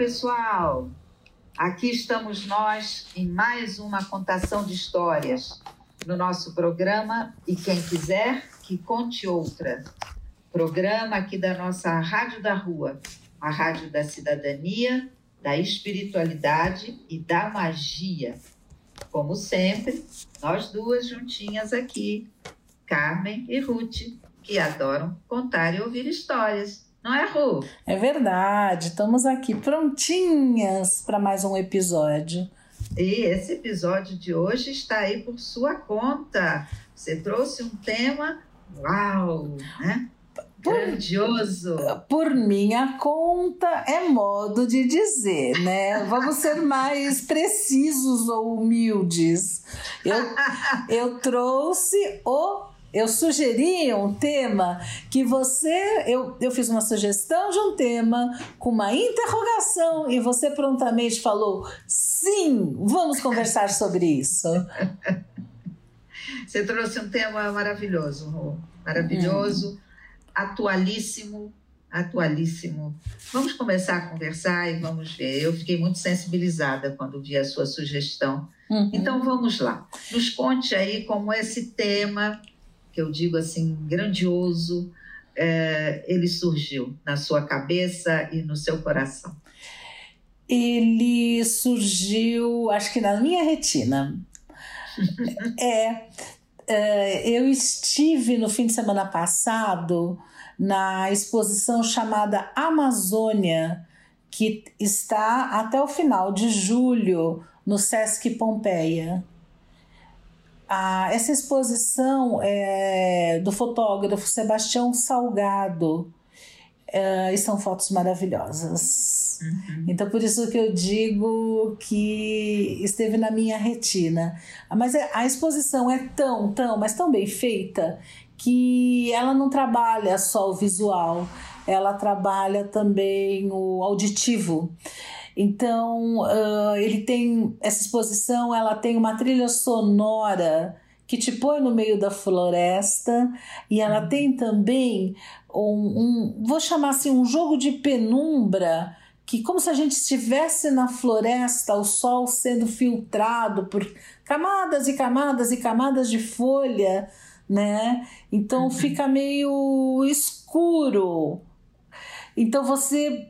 Pessoal! Aqui estamos nós em mais uma contação de histórias no nosso programa E Quem Quiser Que Conte Outra. Programa aqui da nossa Rádio da Rua, a Rádio da Cidadania, da Espiritualidade e da Magia. Como sempre, nós duas juntinhas aqui, Carmen e Ruth, que adoram contar e ouvir histórias. Não é, Ru? É verdade, estamos aqui prontinhas para mais um episódio. E esse episódio de hoje está aí por sua conta. Você trouxe um tema, uau, né? Por, Grandioso. Por minha conta é modo de dizer, né? Vamos ser mais precisos ou humildes. Eu, eu trouxe o eu sugeri um tema que você. Eu, eu fiz uma sugestão de um tema com uma interrogação e você prontamente falou: sim, vamos conversar sobre isso. Você trouxe um tema maravilhoso, Rô. Maravilhoso, hum. atualíssimo, atualíssimo. Vamos começar a conversar e vamos ver. Eu fiquei muito sensibilizada quando vi a sua sugestão. Uhum. Então vamos lá. Nos conte aí como esse tema que eu digo assim, grandioso, é, ele surgiu na sua cabeça e no seu coração? Ele surgiu, acho que na minha retina. é, é, eu estive no fim de semana passado na exposição chamada Amazônia, que está até o final de julho no Sesc Pompeia essa exposição é do fotógrafo Sebastião Salgado é, e são fotos maravilhosas. Uhum. Então, por isso que eu digo que esteve na minha retina. Mas é, a exposição é tão, tão, mas tão bem feita que ela não trabalha só o visual, ela trabalha também o auditivo. Então, uh, ele tem essa exposição, ela tem uma trilha sonora que te põe no meio da floresta e ela uhum. tem também um, um, vou chamar assim, um jogo de penumbra que como se a gente estivesse na floresta, o sol sendo filtrado por camadas e camadas e camadas de folha, né? Então uhum. fica meio escuro. Então você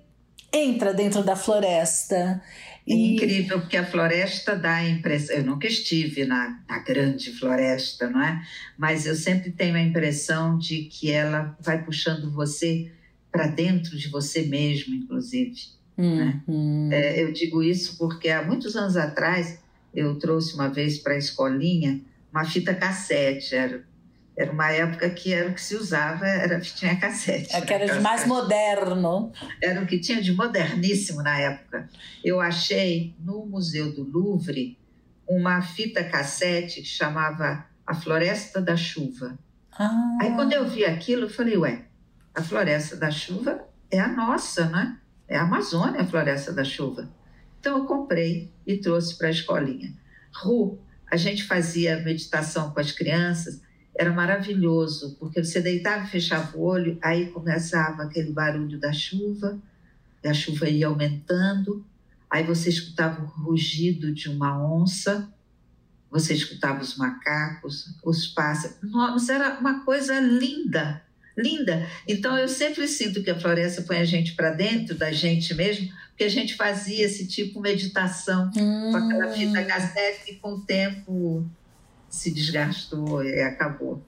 entra dentro da floresta. É e... incrível, porque a floresta dá a impressão. Eu nunca estive na, na grande floresta, não é? Mas eu sempre tenho a impressão de que ela vai puxando você para dentro de você mesmo, inclusive. Né? Uhum. Né? É, eu digo isso porque há muitos anos atrás eu trouxe uma vez para a escolinha uma fita cassete, era era uma época que era o que se usava, era tinha cassete. É que era de mais moderno. Era o que tinha de moderníssimo na época. Eu achei no Museu do Louvre uma fita cassete que chamava A Floresta da Chuva. Ah. Aí quando eu vi aquilo, eu falei, ué, a Floresta da Chuva é a nossa, né? É a Amazônia, a Floresta da Chuva. Então eu comprei e trouxe para a escolinha. Ru, a gente fazia meditação com as crianças era maravilhoso, porque você deitava e fechava o olho, aí começava aquele barulho da chuva, e a chuva ia aumentando, aí você escutava o rugido de uma onça, você escutava os macacos, os pássaros. Nossa, era uma coisa linda, linda. Então eu sempre sinto que a floresta põe a gente para dentro da gente mesmo, porque a gente fazia esse tipo de meditação hum. com aquela fita cassete que com o tempo se desgastou e acabou.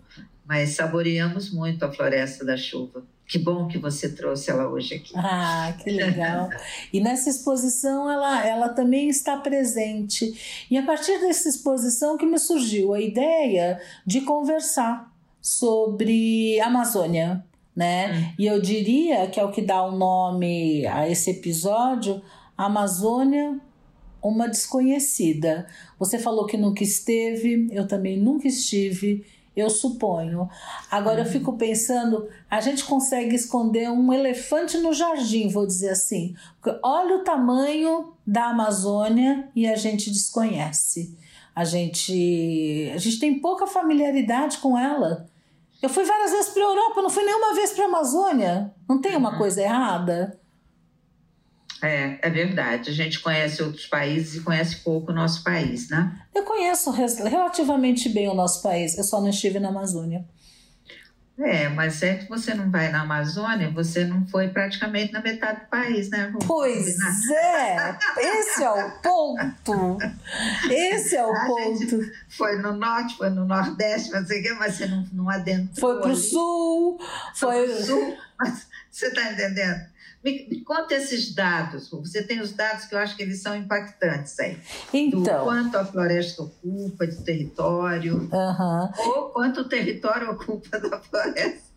Mas saboreamos muito a Floresta da Chuva. Que bom que você trouxe ela hoje aqui. Ah, que legal. e nessa exposição ela, ela também está presente. E a partir dessa exposição que me surgiu a ideia de conversar sobre Amazônia, né? Hum. E eu diria que é o que dá o nome a esse episódio, Amazônia uma desconhecida. Você falou que nunca esteve, eu também nunca estive, eu suponho. Agora uhum. eu fico pensando, a gente consegue esconder um elefante no jardim, vou dizer assim. Porque olha o tamanho da Amazônia e a gente desconhece. A gente, a gente tem pouca familiaridade com ela. Eu fui várias vezes para a Europa, não fui nenhuma vez para a Amazônia. Não tem uma uhum. coisa errada? É, é verdade. A gente conhece outros países e conhece pouco o nosso país, né? Eu conheço relativamente bem o nosso país, eu só não estive na Amazônia. É, mas é que você não vai na Amazônia, você não foi praticamente na metade do país, né? Vamos pois é, esse é o ponto. Esse é o a ponto. Foi no norte, foi no nordeste, mas você não, não adentrou. Foi para o sul, foi. Foi pro sul, mas você está entendendo? Me, me, conta esses dados. Você tem os dados que eu acho que eles são impactantes aí. Então. Do quanto a floresta ocupa de território, uhum. ou quanto o território ocupa da floresta.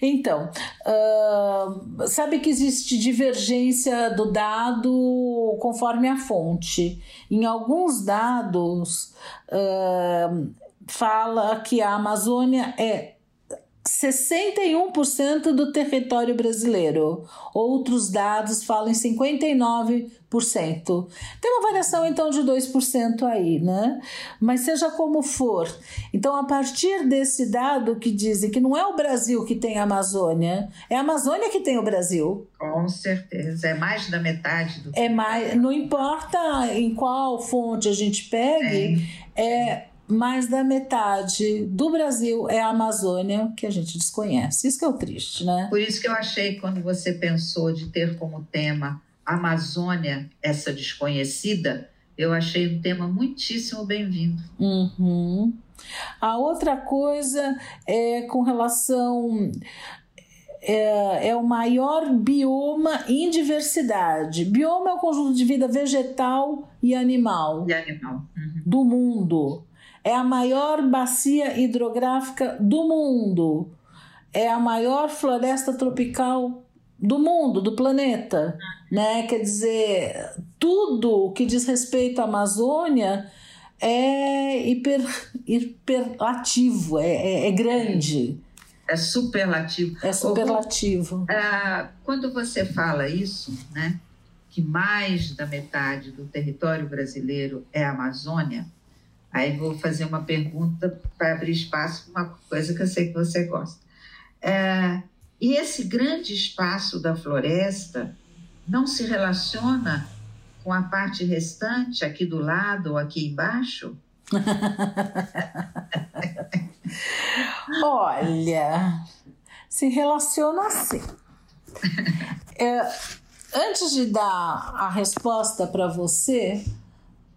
Então, uh, sabe que existe divergência do dado conforme a fonte. Em alguns dados, uh, fala que a Amazônia é 61% do território brasileiro. Outros dados falam em 59%. Tem uma variação então de 2% aí, né? Mas seja como for. Então, a partir desse dado que dizem que não é o Brasil que tem a Amazônia, é a Amazônia que tem o Brasil. Com certeza, é mais da metade do É mais, não importa em qual fonte a gente pegue, é, é mais da metade do Brasil é a Amazônia, que a gente desconhece. Isso que é o triste, né? Por isso que eu achei, quando você pensou de ter como tema Amazônia, essa desconhecida, eu achei um tema muitíssimo bem-vindo. Uhum. A outra coisa é com relação. É, é, o maior bioma em diversidade. Bioma é o conjunto de vida vegetal e animal, e animal. Uhum. do mundo é a maior bacia hidrográfica do mundo, é a maior floresta tropical do mundo, do planeta, né? Quer dizer, tudo que diz respeito à Amazônia é hiper, hiperlativo, é, é, é grande. É superlativo. É superlativo. É, quando você fala isso, né, que mais da metade do território brasileiro é a Amazônia, Aí vou fazer uma pergunta para abrir espaço para uma coisa que eu sei que você gosta. É, e esse grande espaço da floresta não se relaciona com a parte restante aqui do lado ou aqui embaixo? Olha, se relaciona assim. É, antes de dar a resposta para você,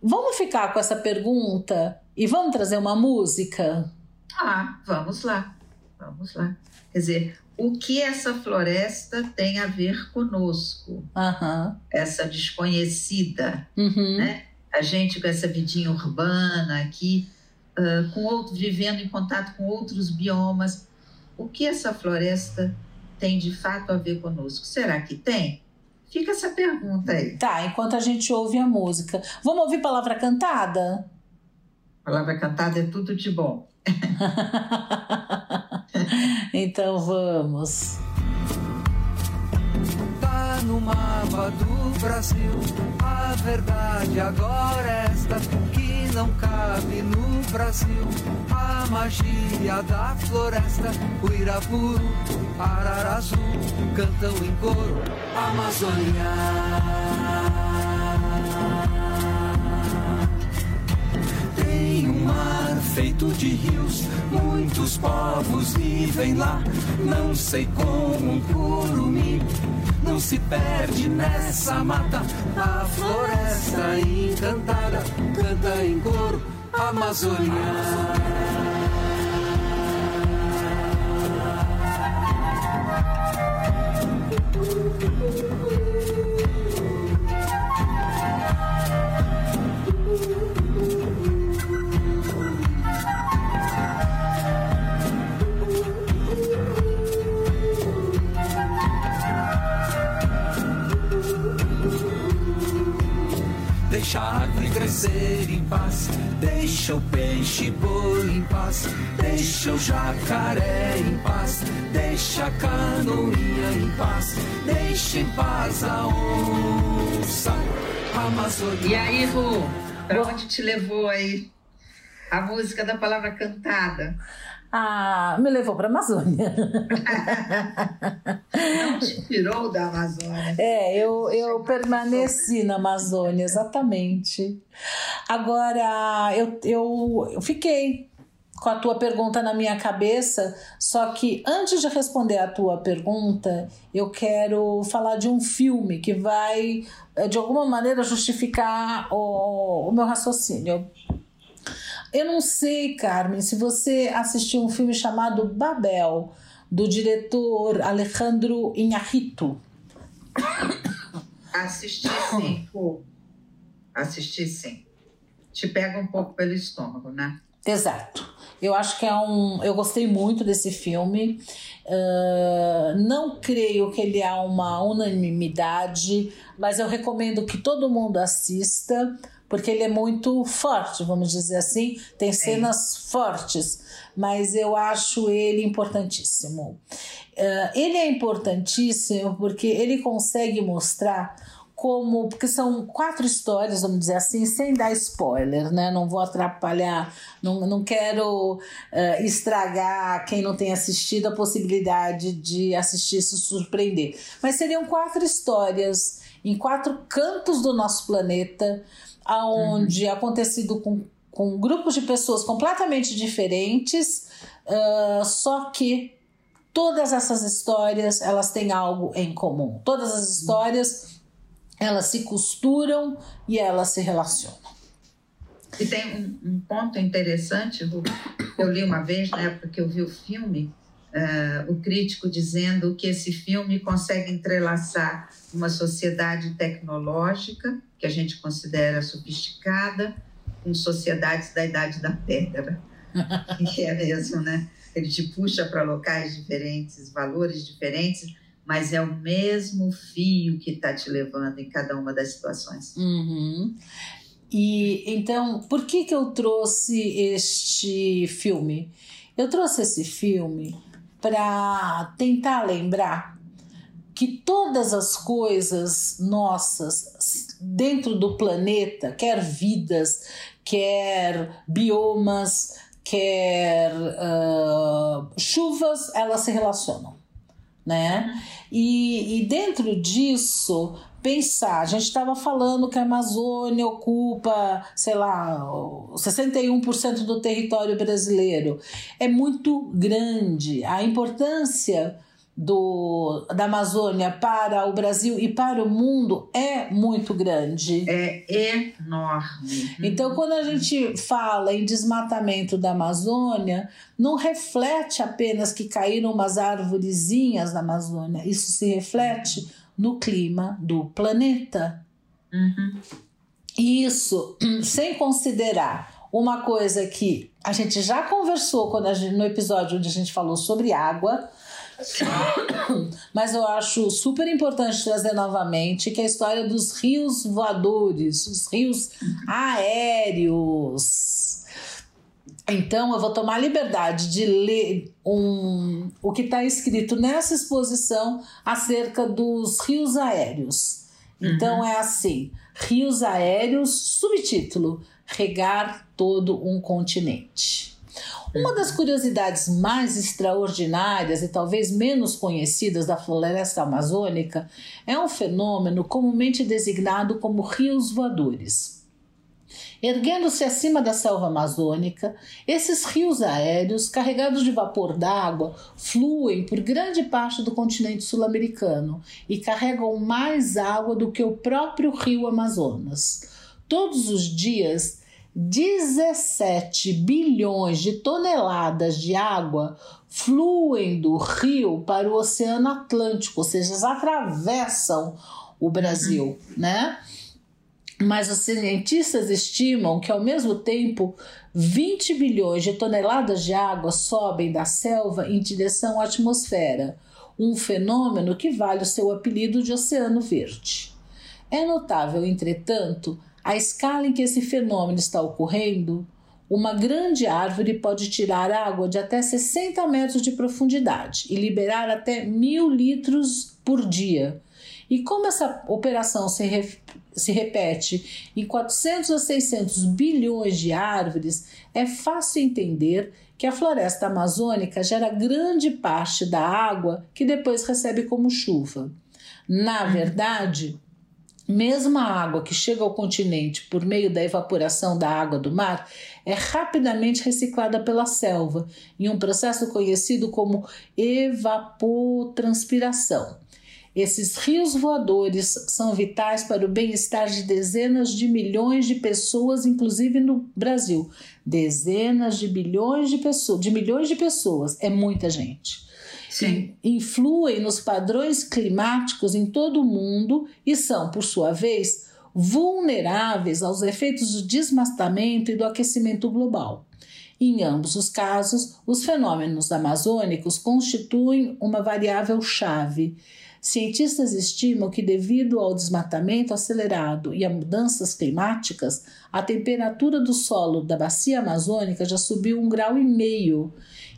Vamos ficar com essa pergunta e vamos trazer uma música? Ah, vamos lá. Vamos lá. Quer dizer, o que essa floresta tem a ver conosco? Uhum. Essa desconhecida, uhum. né? A gente com essa vidinha urbana aqui, uh, com outro, vivendo em contato com outros biomas. O que essa floresta tem de fato a ver conosco? Será que tem? Fica essa pergunta aí. Tá, enquanto a gente ouve a música. Vamos ouvir palavra cantada? Palavra cantada é tudo de bom. então vamos. Tá no mapa do Brasil, a verdade agora é esta que não cabe no Brasil. A magia da floresta, o Irapuru, Ararazu, cantam em coro, Amazônia. Mar feito de rios, muitos povos vivem lá. Não sei como um curumim não se perde nessa mata. A floresta encantada canta em coro Amazônia. nascer em paz. Deixa o peixe boi em paz. Deixa o jacaré em paz. Deixa a canoinha em paz. Deixa em paz a onça. Amazônia. E aí, Ru, pra onde te levou aí a música da palavra cantada? Ah, me levou para a Amazônia. Não te tirou da Amazônia. É, eu, eu permaneci na Amazônia, exatamente. Agora, eu, eu, eu fiquei com a tua pergunta na minha cabeça, só que antes de responder a tua pergunta, eu quero falar de um filme que vai, eh, de alguma maneira, justificar o, o meu raciocínio. Eu não sei, Carmen, se você assistiu um filme chamado Babel, do diretor Alejandro Inharrito. Assisti sim. Assisti sim. Te pega um pouco pelo estômago, né? Exato. Eu acho que é um. Eu gostei muito desse filme. Uh, não creio que ele é uma unanimidade, mas eu recomendo que todo mundo assista porque ele é muito forte, vamos dizer assim, tem cenas fortes, mas eu acho ele importantíssimo. Uh, ele é importantíssimo porque ele consegue mostrar como porque são quatro histórias, vamos dizer assim, sem dar spoiler, né? Não vou atrapalhar, não, não quero uh, estragar quem não tem assistido a possibilidade de assistir e se surpreender. Mas seriam quatro histórias em quatro cantos do nosso planeta aonde uhum. acontecido com, com grupos de pessoas completamente diferentes, uh, só que todas essas histórias elas têm algo em comum. Todas as histórias elas se costuram e elas se relacionam. E tem um, um ponto interessante, Ru, eu li uma vez, na época que eu vi o filme, uh, o crítico dizendo que esse filme consegue entrelaçar uma sociedade tecnológica que a gente considera sofisticada, com sociedades da idade da pedra. que é mesmo, né? Ele te puxa para locais diferentes, valores diferentes, mas é o mesmo fio que está te levando em cada uma das situações. Uhum. E então, por que, que eu trouxe este filme? Eu trouxe esse filme para tentar lembrar que todas as coisas nossas dentro do planeta, quer vidas, quer biomas, quer uh, chuvas, elas se relacionam, né? E, e dentro disso, pensar, a gente estava falando que a Amazônia ocupa, sei lá, 61% do território brasileiro. É muito grande. A importância do, da Amazônia para o Brasil e para o mundo é muito grande. É enorme. Então, quando a gente fala em desmatamento da Amazônia, não reflete apenas que caíram umas árvorezinhas na Amazônia, isso se reflete no clima do planeta. Uhum. Isso sem considerar uma coisa que a gente já conversou quando gente, no episódio onde a gente falou sobre água mas eu acho super importante trazer novamente que é a história dos rios voadores, os rios aéreos. Então eu vou tomar a liberdade de ler um, o que está escrito nessa exposição acerca dos rios aéreos. Então uhum. é assim: rios aéreos, subtítulo: regar todo um continente. Uma das curiosidades mais extraordinárias e talvez menos conhecidas da floresta amazônica é um fenômeno comumente designado como rios voadores. Erguendo-se acima da selva amazônica, esses rios aéreos, carregados de vapor d'água, fluem por grande parte do continente sul-americano e carregam mais água do que o próprio rio Amazonas. Todos os dias, 17 bilhões de toneladas de água fluem do rio para o Oceano Atlântico, ou seja, atravessam o Brasil, né? Mas os cientistas estimam que, ao mesmo tempo, 20 bilhões de toneladas de água sobem da selva em direção à atmosfera, um fenômeno que vale o seu apelido de Oceano Verde. É notável, entretanto, A escala em que esse fenômeno está ocorrendo, uma grande árvore pode tirar água de até 60 metros de profundidade e liberar até mil litros por dia. E como essa operação se, re, se repete em 400 a 600 bilhões de árvores, é fácil entender que a floresta amazônica gera grande parte da água que depois recebe como chuva. Na verdade, mesmo a água que chega ao continente por meio da evaporação da água do mar é rapidamente reciclada pela selva, em um processo conhecido como evapotranspiração. Esses rios voadores são vitais para o bem-estar de dezenas de milhões de pessoas, inclusive no Brasil. Dezenas de bilhões de pessoas, de milhões de pessoas, é muita gente. Sim. Influem nos padrões climáticos em todo o mundo e são, por sua vez, vulneráveis aos efeitos do desmatamento e do aquecimento global. Em ambos os casos, os fenômenos amazônicos constituem uma variável chave Cientistas estimam que, devido ao desmatamento acelerado e a mudanças climáticas, a temperatura do solo da bacia amazônica já subiu um grau e meio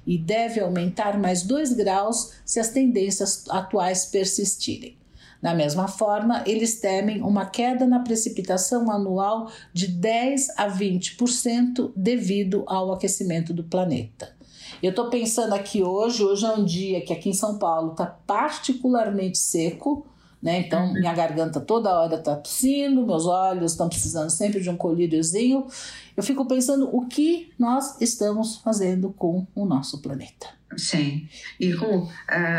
e deve aumentar mais dois graus se as tendências atuais persistirem. Da mesma forma, eles temem uma queda na precipitação anual de 10 a 20% devido ao aquecimento do planeta. Eu estou pensando aqui hoje, hoje é um dia que aqui em São Paulo está particularmente seco, né? Então uhum. minha garganta toda hora está tossindo, meus olhos estão precisando sempre de um colíriozinho. Eu fico pensando o que nós estamos fazendo com o nosso planeta. Sim. E Ru,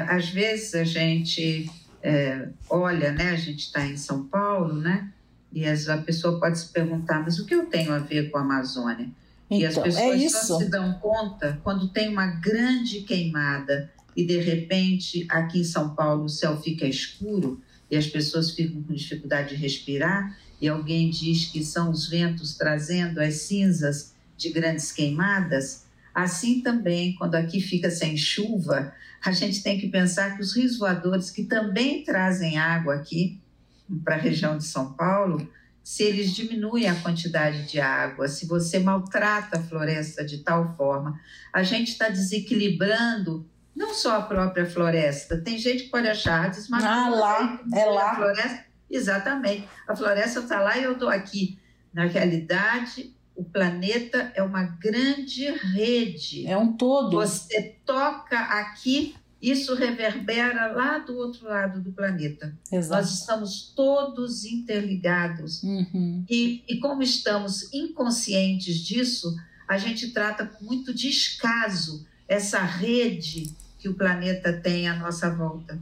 às vezes a gente é, olha, né? A gente está em São Paulo, né? E a pessoa pode se perguntar, mas o que eu tenho a ver com a Amazônia? Então, e as então, é pessoas é só se dão conta quando tem uma grande queimada e de repente aqui em São Paulo o céu fica escuro e as pessoas ficam com dificuldade de respirar e alguém diz que são os ventos trazendo as cinzas de grandes queimadas. Assim também, quando aqui fica sem chuva, a gente tem que pensar que os rios voadores, que também trazem água aqui para a região de São Paulo, se eles diminuem a quantidade de água, se você maltrata a floresta de tal forma, a gente está desequilibrando não só a própria floresta. Tem gente que pode achar desmatou. Ah, lá, é lá. A floresta, exatamente. A floresta está lá e eu estou aqui. Na realidade, o planeta é uma grande rede. É um todo. Você toca aqui isso reverbera lá do outro lado do planeta. Exato. Nós estamos todos interligados. Uhum. E, e como estamos inconscientes disso, a gente trata com muito descaso essa rede que o planeta tem à nossa volta.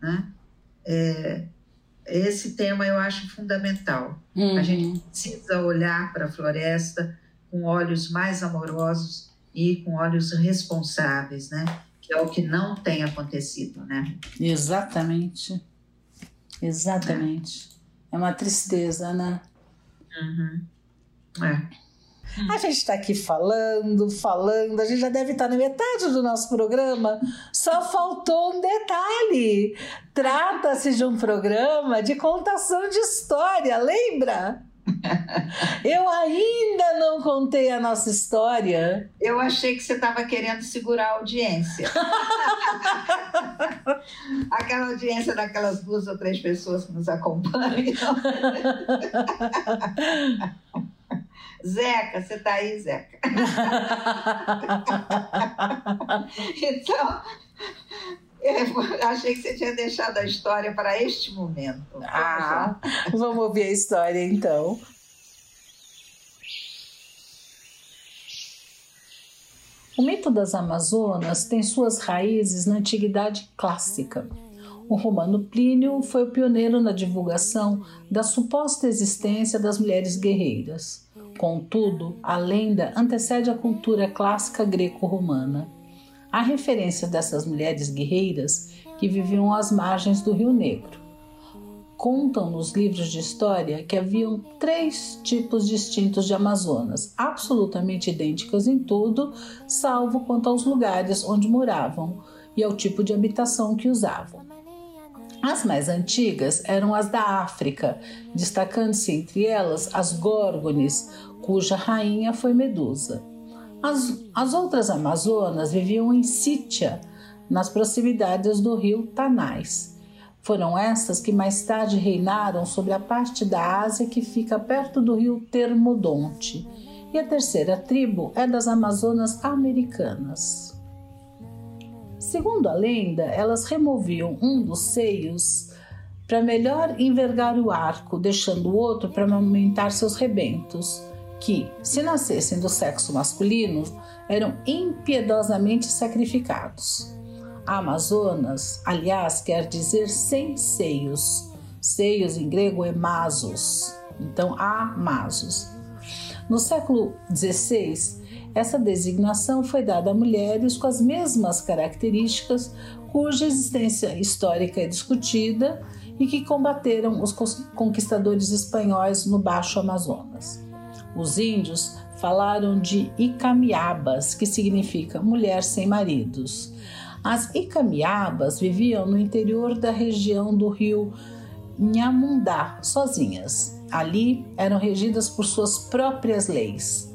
Né? É, esse tema eu acho fundamental. Uhum. A gente precisa olhar para a floresta com olhos mais amorosos e com olhos responsáveis, né? Que é o que não tem acontecido, né? Exatamente. Exatamente. É, é uma tristeza, né? Uhum. É. A gente está aqui falando, falando, a gente já deve estar na metade do nosso programa. Só faltou um detalhe. Trata-se de um programa de contação de história, lembra? Eu ainda não contei a nossa história. Eu achei que você estava querendo segurar a audiência. Aquela audiência daquelas duas ou três pessoas que nos acompanham. Zeca, você está aí, Zeca? então, eu achei que você tinha deixado a história para este momento. Ah, vamos ouvir a história então. O mito das Amazonas tem suas raízes na antiguidade clássica. O romano Plínio foi o pioneiro na divulgação da suposta existência das mulheres guerreiras. Contudo, a lenda antecede a cultura clássica greco-romana. Há referência dessas mulheres guerreiras que viviam às margens do Rio Negro. Contam nos livros de história que haviam três tipos distintos de Amazonas, absolutamente idênticas em tudo, salvo quanto aos lugares onde moravam e ao tipo de habitação que usavam. As mais antigas eram as da África, destacando-se entre elas as Górgones, cuja rainha foi Medusa. As, as outras Amazonas viviam em Sítia, nas proximidades do rio Tanais. Foram estas que mais tarde reinaram sobre a parte da Ásia que fica perto do rio Termodonte. E a terceira tribo é das Amazonas americanas. Segundo a lenda, elas removiam um dos seios para melhor envergar o arco, deixando o outro para aumentar seus rebentos, que, se nascessem do sexo masculino, eram impiedosamente sacrificados. Amazonas, aliás, quer dizer sem seios. Seios em grego é masos, então amasos. No século XVI, essa designação foi dada a mulheres com as mesmas características, cuja existência histórica é discutida e que combateram os conquistadores espanhóis no Baixo Amazonas. Os índios falaram de Icamiabas, que significa mulher sem maridos. As Icamiabas viviam no interior da região do rio Nhamundá, sozinhas. Ali eram regidas por suas próprias leis.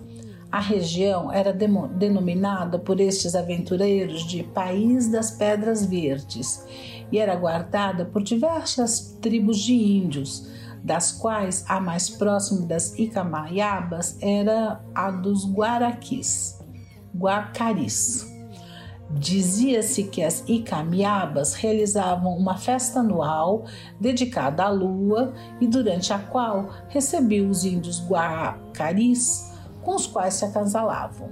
A região era denominada por estes aventureiros de País das Pedras Verdes e era guardada por diversas tribos de índios, das quais a mais próxima das Icamaiabas era a dos Guaraquis, Guacaris. Dizia-se que as Icamiabas realizavam uma festa anual dedicada à lua e durante a qual recebiam os índios Guacaris, com os quais se acasalavam.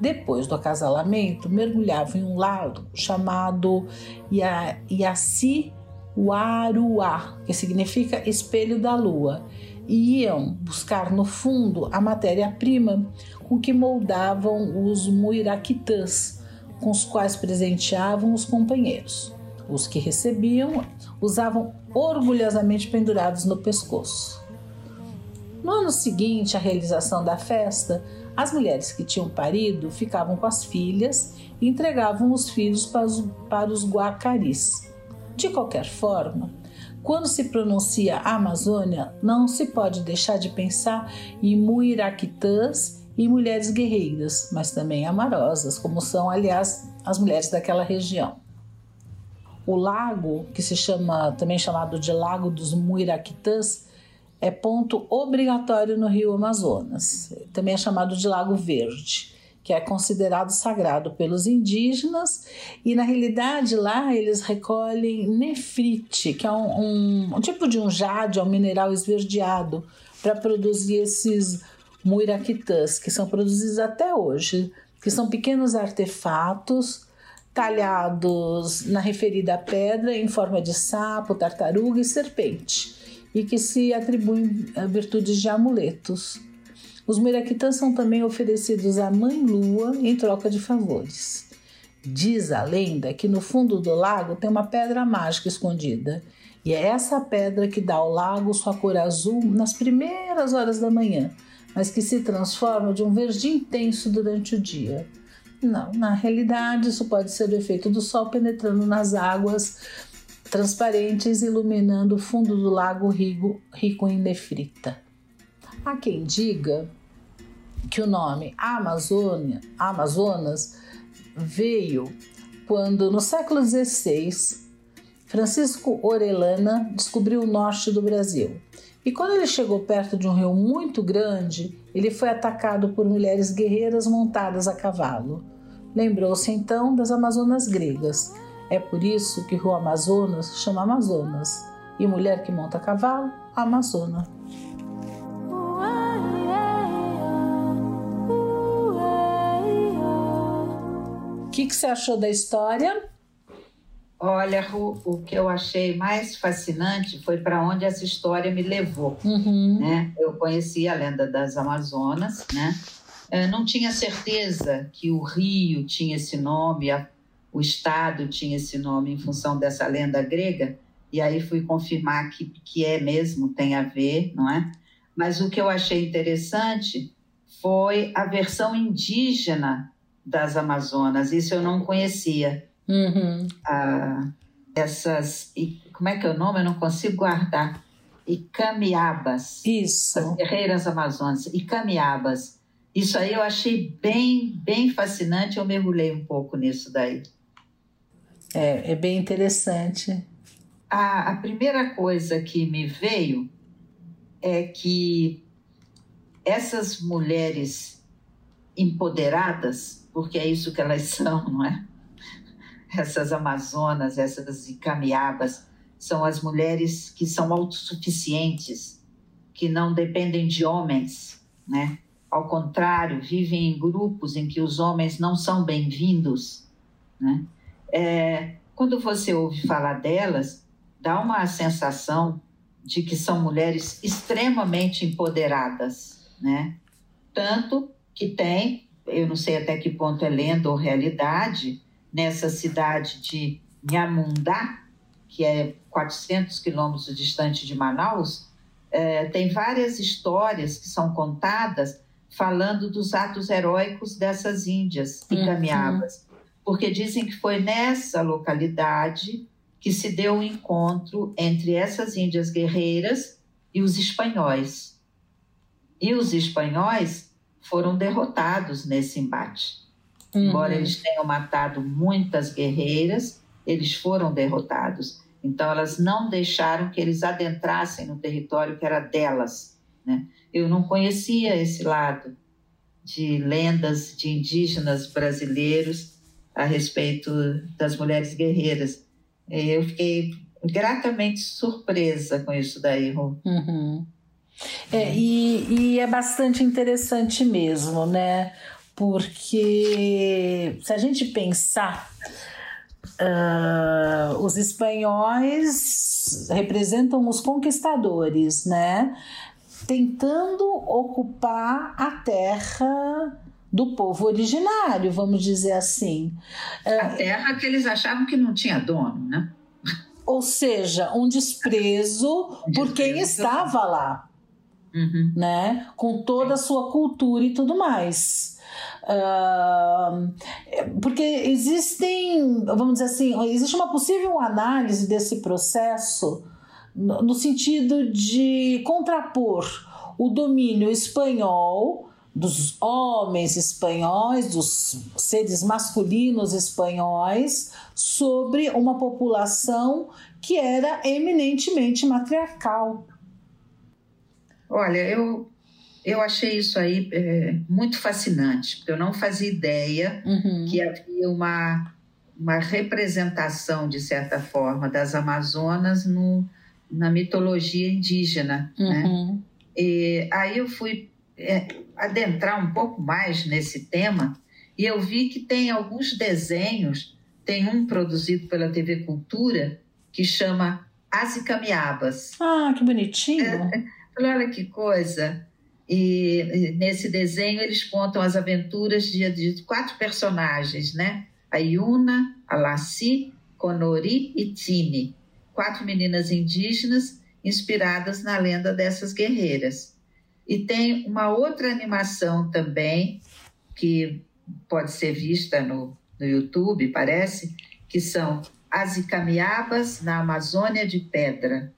Depois do acasalamento, mergulhavam em um lago chamado Waruá, que significa espelho da lua, e iam buscar no fundo a matéria-prima com que moldavam os muiraquitãs, com os quais presenteavam os companheiros. Os que recebiam usavam orgulhosamente pendurados no pescoço. No ano seguinte à realização da festa, as mulheres que tinham parido ficavam com as filhas e entregavam os filhos para os, para os guacaris. De qualquer forma, quando se pronuncia Amazônia, não se pode deixar de pensar em muiraquitãs e mulheres guerreiras, mas também amarosas, como são, aliás, as mulheres daquela região. O lago, que se chama também chamado de Lago dos Muiraquitãs, é ponto obrigatório no Rio Amazonas. Também é chamado de Lago Verde, que é considerado sagrado pelos indígenas e na realidade lá eles recolhem nefrite, que é um, um, um tipo de um jade, é um mineral esverdeado para produzir esses muiraquitãs, que são produzidos até hoje, que são pequenos artefatos talhados na referida pedra em forma de sapo, tartaruga e serpente, e que se atribuem virtudes de amuletos. Os muiraquitãs são também oferecidos à Mãe Lua em troca de favores. Diz a lenda que no fundo do lago tem uma pedra mágica escondida, e é essa pedra que dá ao lago sua cor azul nas primeiras horas da manhã, mas que se transforma de um verde intenso durante o dia. Não, na realidade, isso pode ser o efeito do sol penetrando nas águas transparentes, iluminando o fundo do lago rico, rico em nefrita. Há quem diga que o nome Amazônia, Amazonas veio quando, no século XVI, Francisco Orellana descobriu o norte do Brasil e quando ele chegou perto de um rio muito grande, ele foi atacado por mulheres guerreiras montadas a cavalo. Lembrou-se então das Amazonas gregas. É por isso que rio Amazonas chama Amazonas. E mulher que monta a cavalo, Amazona. O que, que você achou da história? Olha, o, o que eu achei mais fascinante foi para onde essa história me levou. Uhum. Né? Eu conheci a lenda das Amazonas, né? Eu não tinha certeza que o rio tinha esse nome, a, o estado tinha esse nome em função dessa lenda grega, e aí fui confirmar que, que é mesmo, tem a ver, não é? Mas o que eu achei interessante foi a versão indígena das Amazonas, isso eu não conhecia. Uhum. Ah, essas. Como é que é o nome? Eu não consigo guardar. Icamiabas. Isso. As guerreiras amazônicas. Icamiabas. Isso aí eu achei bem, bem fascinante. Eu mergulhei um pouco nisso daí. É, é bem interessante. A, a primeira coisa que me veio é que essas mulheres empoderadas, porque é isso que elas são, não é? Essas amazonas, essas icamiabas, são as mulheres que são autossuficientes, que não dependem de homens, né? Ao contrário, vivem em grupos em que os homens não são bem-vindos, né? É, quando você ouve falar delas, dá uma sensação de que são mulheres extremamente empoderadas, né? Tanto que tem, eu não sei até que ponto é lenda ou realidade, nessa cidade de Nhamundá, que é 400 quilômetros distante de Manaus, é, tem várias histórias que são contadas falando dos atos heróicos dessas índias e uhum. porque dizem que foi nessa localidade que se deu o um encontro entre essas índias guerreiras e os espanhóis. E os espanhóis foram derrotados nesse embate. Uhum. Embora eles tenham matado muitas guerreiras, eles foram derrotados. Então, elas não deixaram que eles adentrassem no território que era delas. Né? Eu não conhecia esse lado de lendas de indígenas brasileiros a respeito das mulheres guerreiras. Eu fiquei gratamente surpresa com isso daí, Ru. Uhum. É, e, e é bastante interessante mesmo, né? Porque se a gente pensar, uh, os espanhóis representam os conquistadores, né? Tentando ocupar a terra do povo originário, vamos dizer assim. A terra que eles achavam que não tinha dono, né? Ou seja, um desprezo, desprezo por quem estava lá, uhum. né? Com toda a sua cultura e tudo mais. Porque existem, vamos dizer assim, existe uma possível análise desse processo no, no sentido de contrapor o domínio espanhol dos homens espanhóis, dos seres masculinos espanhóis, sobre uma população que era eminentemente matriarcal. Olha, eu, eu achei isso aí é, muito fascinante, porque eu não fazia ideia uhum. que havia uma, uma representação, de certa forma, das Amazonas no, na mitologia indígena. Né? Uhum. Né? E aí eu fui é, adentrar um pouco mais nesse tema e eu vi que tem alguns desenhos, tem um produzido pela TV Cultura que chama As Icamiabas. Ah, que bonitinho! É, olha que coisa! E, nesse desenho eles contam as aventuras de, de quatro personagens, né? A Yuna, a Lassi, Conori e Tini. Quatro meninas indígenas inspiradas na lenda dessas guerreiras. E tem uma outra animação também, que pode ser vista no, no YouTube, parece, que são As Icamiabas na Amazônia de Pedra,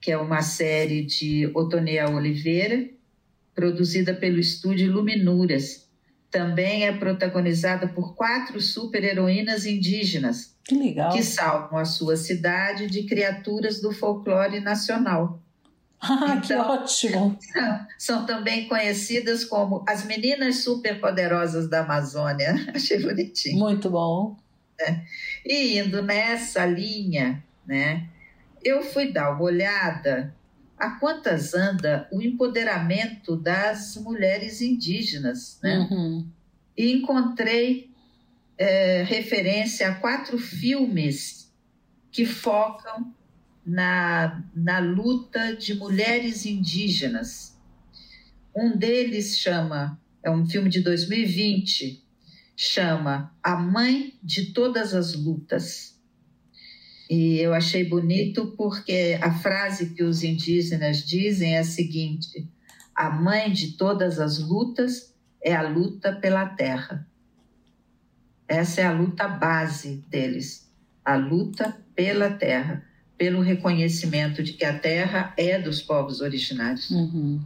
que é uma série de Otoniel Oliveira, produzida pelo estúdio Luminuras. Também é protagonizada por quatro super-heroínas indígenas que, que salvam a sua cidade de criaturas do folclore nacional. Ah, então, que ótimo! São, são, também conhecidas como as meninas superpoderosas da Amazônia. Achei bonitinho. Muito bom. É. E indo nessa linha, né, eu fui dar uma olhada a quantas anda o empoderamento das mulheres indígenas, né? Uhum. E encontrei é, referência a quatro filmes que focam na, na luta de mulheres indígenas. Um deles chama, é um filme de 2020, chama A Mãe de Todas as Lutas. E eu achei bonito porque a frase que os indígenas dizem é a seguinte: a mãe de todas as lutas é a luta pela terra. Essa é a luta base deles a luta pela terra, pelo reconhecimento de que a terra é dos povos originários. Uhum.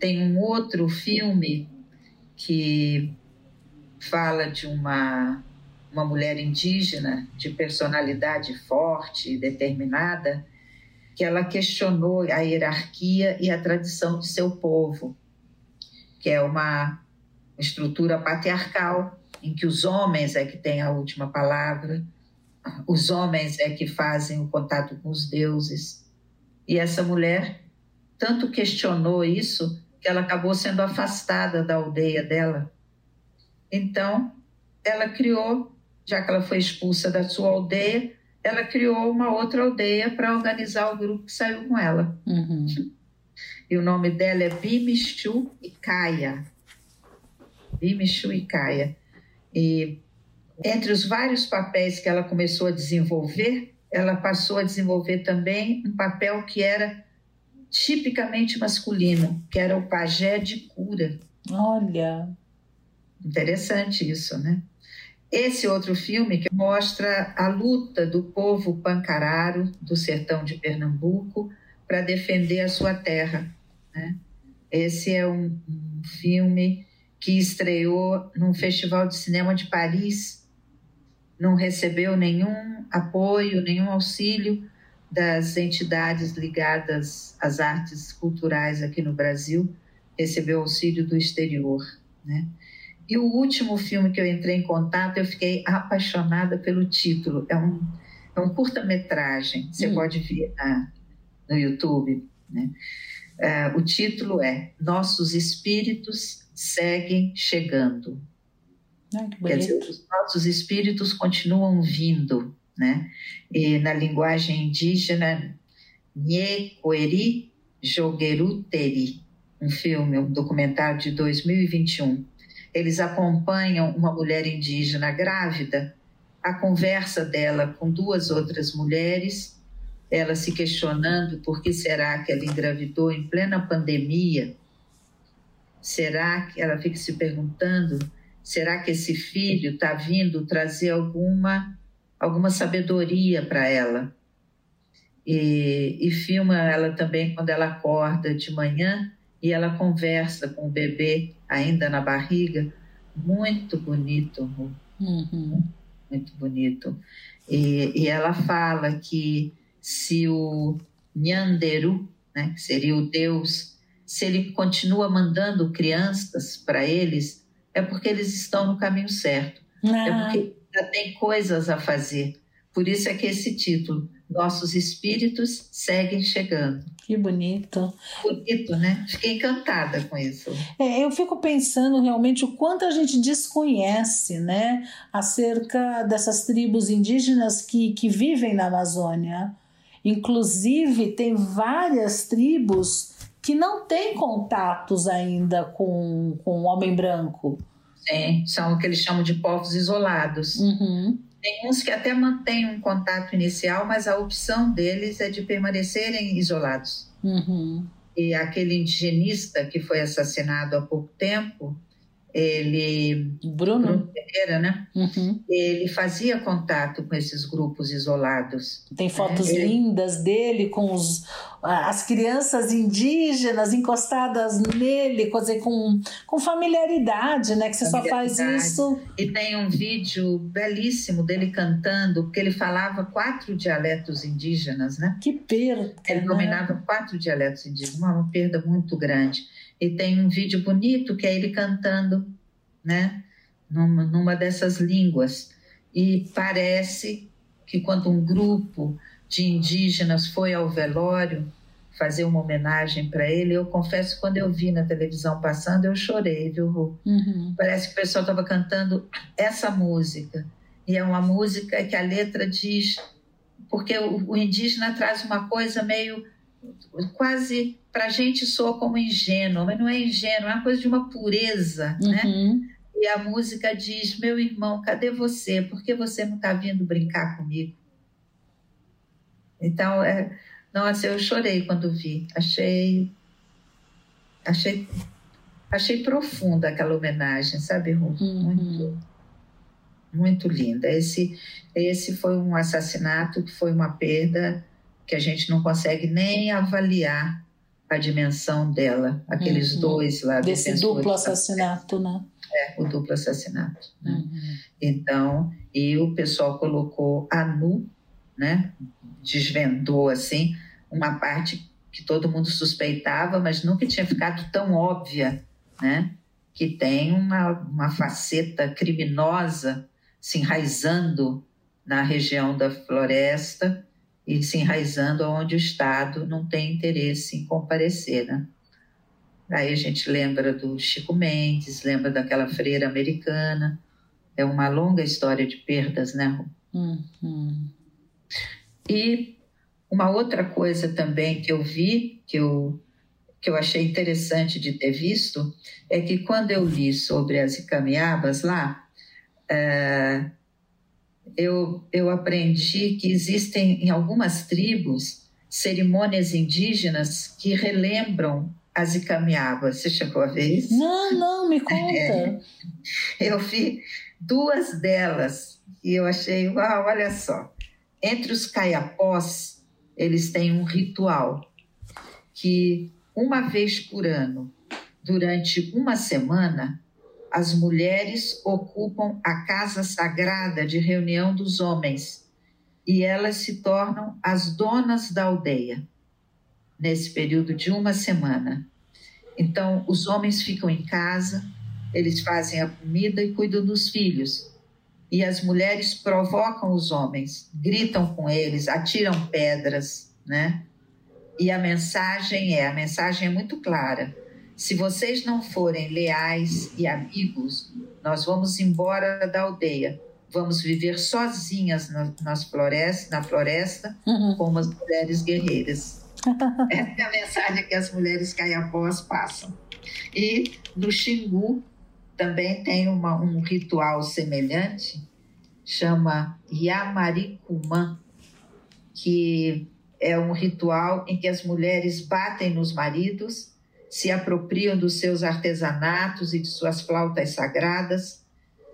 Tem um outro filme que fala de uma, uma mulher indígena de personalidade forte e determinada, que ela questionou a hierarquia e a tradição de seu povo, que é uma estrutura patriarcal em que os homens é que têm a última palavra, os homens é que fazem o contato com os deuses. E essa mulher tanto questionou isso que ela acabou sendo afastada da aldeia dela. Então, ela criou, já que ela foi expulsa da sua aldeia, ela criou uma outra aldeia para organizar o grupo que saiu com ela. Uhum. E o nome dela é Bimichu Ikaya. Bimichu Ikaya. E entre os vários papéis que ela começou a desenvolver, ela passou a desenvolver também um papel que era tipicamente masculino, que era o pajé de cura. Olha. Interessante isso, né? Esse outro filme que mostra a luta do povo pancararo do sertão de Pernambuco para defender a sua terra. Né? Esse é um, um filme que estreou num festival de cinema de Paris, não recebeu nenhum apoio, nenhum auxílio das entidades ligadas às artes culturais aqui no Brasil, recebeu auxílio do exterior, né? E o último filme que eu entrei em contato, eu fiquei apaixonada pelo título. É um, é um curta-metragem, você hum. pode ver na, no YouTube. Né? Uh, o título é Nossos Espíritos Seguem Chegando. Quer dizer, os nossos espíritos continuam vindo. Né? E na linguagem indígena, Nyekoeri Jogeruteri, um filme, um documentário de 2021 eles acompanham uma mulher indígena grávida, a conversa dela com duas outras mulheres, ela se questionando por que será que ela engravidou em plena pandemia. Será que ela fica se perguntando, será que esse filho está vindo trazer alguma alguma sabedoria para ela? E, e filma ela também quando ela acorda de manhã e ela conversa com o bebê ainda na barriga, muito bonito, uhum. muito bonito. E, e, ela fala que se o Nyanderu, né, que seria o Deus, se ele continua mandando crianças para eles, é porque eles estão no caminho certo. Ah. É porque já tem coisas a fazer. Por isso é que esse título, nossos espíritos seguem chegando. Que bonito. Bonito, né? Fiquei encantada com isso. É, eu fico pensando realmente o quanto a gente desconhece, né, acerca dessas tribos indígenas que, que vivem na Amazônia. Inclusive, tem várias tribos que não têm contatos ainda com, com o homem branco. Sim, são o que eles chamam de povos isolados. Uhum. Tem uns que até mantêm um contato inicial, mas a opção deles é de permanecerem isolados. Uhum. E aquele indigenista que foi assassinado há pouco tempo, ele Bruno, Bruno Pereira, né? Uhum. Ele fazia contato com esses grupos isolados. Tem fotos é, lindas dele com os, as crianças indígenas encostadas nele, dizer, com, com familiaridade, né? Que você só faz isso. E tem um vídeo belíssimo dele cantando, porque ele falava quatro dialetos indígenas, né? Que perda! Ele né? dominava quatro dialetos indígenas, uma, uma perda muito grande. E tem um vídeo bonito que é ele cantando, né? Numa, numa dessas línguas. E parece que quando um grupo de indígenas foi ao velório fazer uma homenagem para ele, eu confesso quando eu vi na televisão passando, eu chorei, viu, Ru? Uhum. Parece que o pessoal estava cantando essa música. E é uma música que a letra diz. Porque o, o indígena traz uma coisa meio quase para a gente soa como ingênuo, mas não é ingênuo, é uma coisa de uma pureza, né? uhum. né? E a música diz: Meu irmão, cadê você? Por que você não está vindo brincar comigo? Então, é, nossa, eu chorei quando vi. Achei, achei, achei profunda aquela homenagem, sabe, Ru? Uhum. Muito. muito linda. Esse, esse foi um assassinato que foi uma perda que a gente não consegue nem avaliar a dimensão dela. Aqueles uhum. dois lá. Desse duplo assassinato, né? É, o duplo assassinato. Né? Uhum. Então, e o pessoal colocou a nu, né? Desvendou assim uma parte que todo mundo suspeitava, mas nunca tinha ficado tão óbvia, né? Que tem uma, uma faceta criminosa se enraizando na região da floresta e se enraizando onde o Estado não tem interesse em comparecer, né? Aí a gente lembra do Chico Mendes, lembra daquela freira americana. É uma longa história de perdas, né? Uhum. E uma outra coisa também que eu vi, que eu, que eu achei interessante de ter visto, é que quando eu li sobre as Icamiabas lá, é, eu, eu aprendi que existem em algumas tribos cerimônias indígenas que relembram as Icamiabas. Você chegou a ver isso? Não, não, me conta. É, eu vi duas delas e eu achei, uau, olha só. Entre os caiapós, eles têm um ritual que uma vez por ano, durante uma semana, as mulheres ocupam a casa sagrada de reunião dos homens e elas se tornam as donas da aldeia nesse período de uma semana. Então, os homens ficam em casa, eles fazem a comida e cuidam dos filhos e as mulheres provocam os homens, gritam com eles, atiram pedras, né? E a mensagem é, a mensagem é muito clara. Se vocês não forem leais e amigos, nós vamos embora da aldeia. Vamos viver sozinhas nas florestas, na floresta, uhum. como as mulheres guerreiras. Essa é a mensagem que as mulheres caiapós passam. E no Xingu, também tem uma, um ritual semelhante, chama Yamaricumã, que é um ritual em que as mulheres batem nos maridos, se apropriam dos seus artesanatos e de suas flautas sagradas,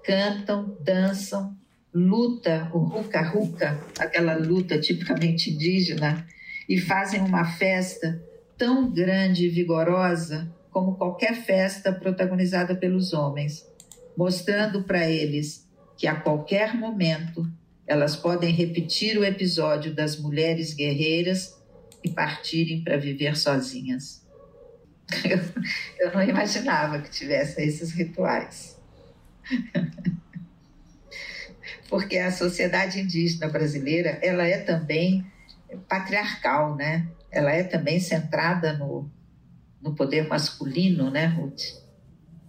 cantam, dançam, luta, o ruca-ruca, aquela luta tipicamente indígena, e fazem uma festa tão grande e vigorosa como qualquer festa protagonizada pelos homens, mostrando para eles que a qualquer momento elas podem repetir o episódio das mulheres guerreiras e partirem para viver sozinhas. Eu, eu não imaginava que tivesse esses rituais. Porque a sociedade indígena brasileira, ela é também patriarcal, né? Ela é também centrada no, no poder masculino, né, Ruth?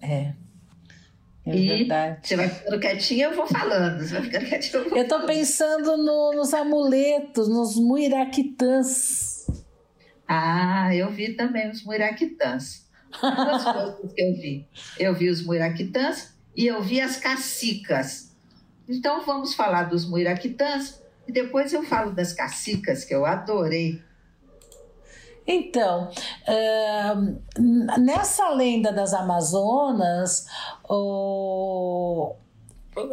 É. É e verdade. você vai ficando quietinha, eu vou falando. Você vai ficando quietinha, eu vou Eu tô pensando no, nos amuletos, nos muiraquitãs. Ah, eu vi também os muiraquitãs. Duas coisas que eu vi. Eu vi os muiraquitãs e eu vi as cacicas. Então vamos falar dos muiraquitãs e depois eu falo das cacicas, que eu adorei. Então, nessa lenda das Amazonas, o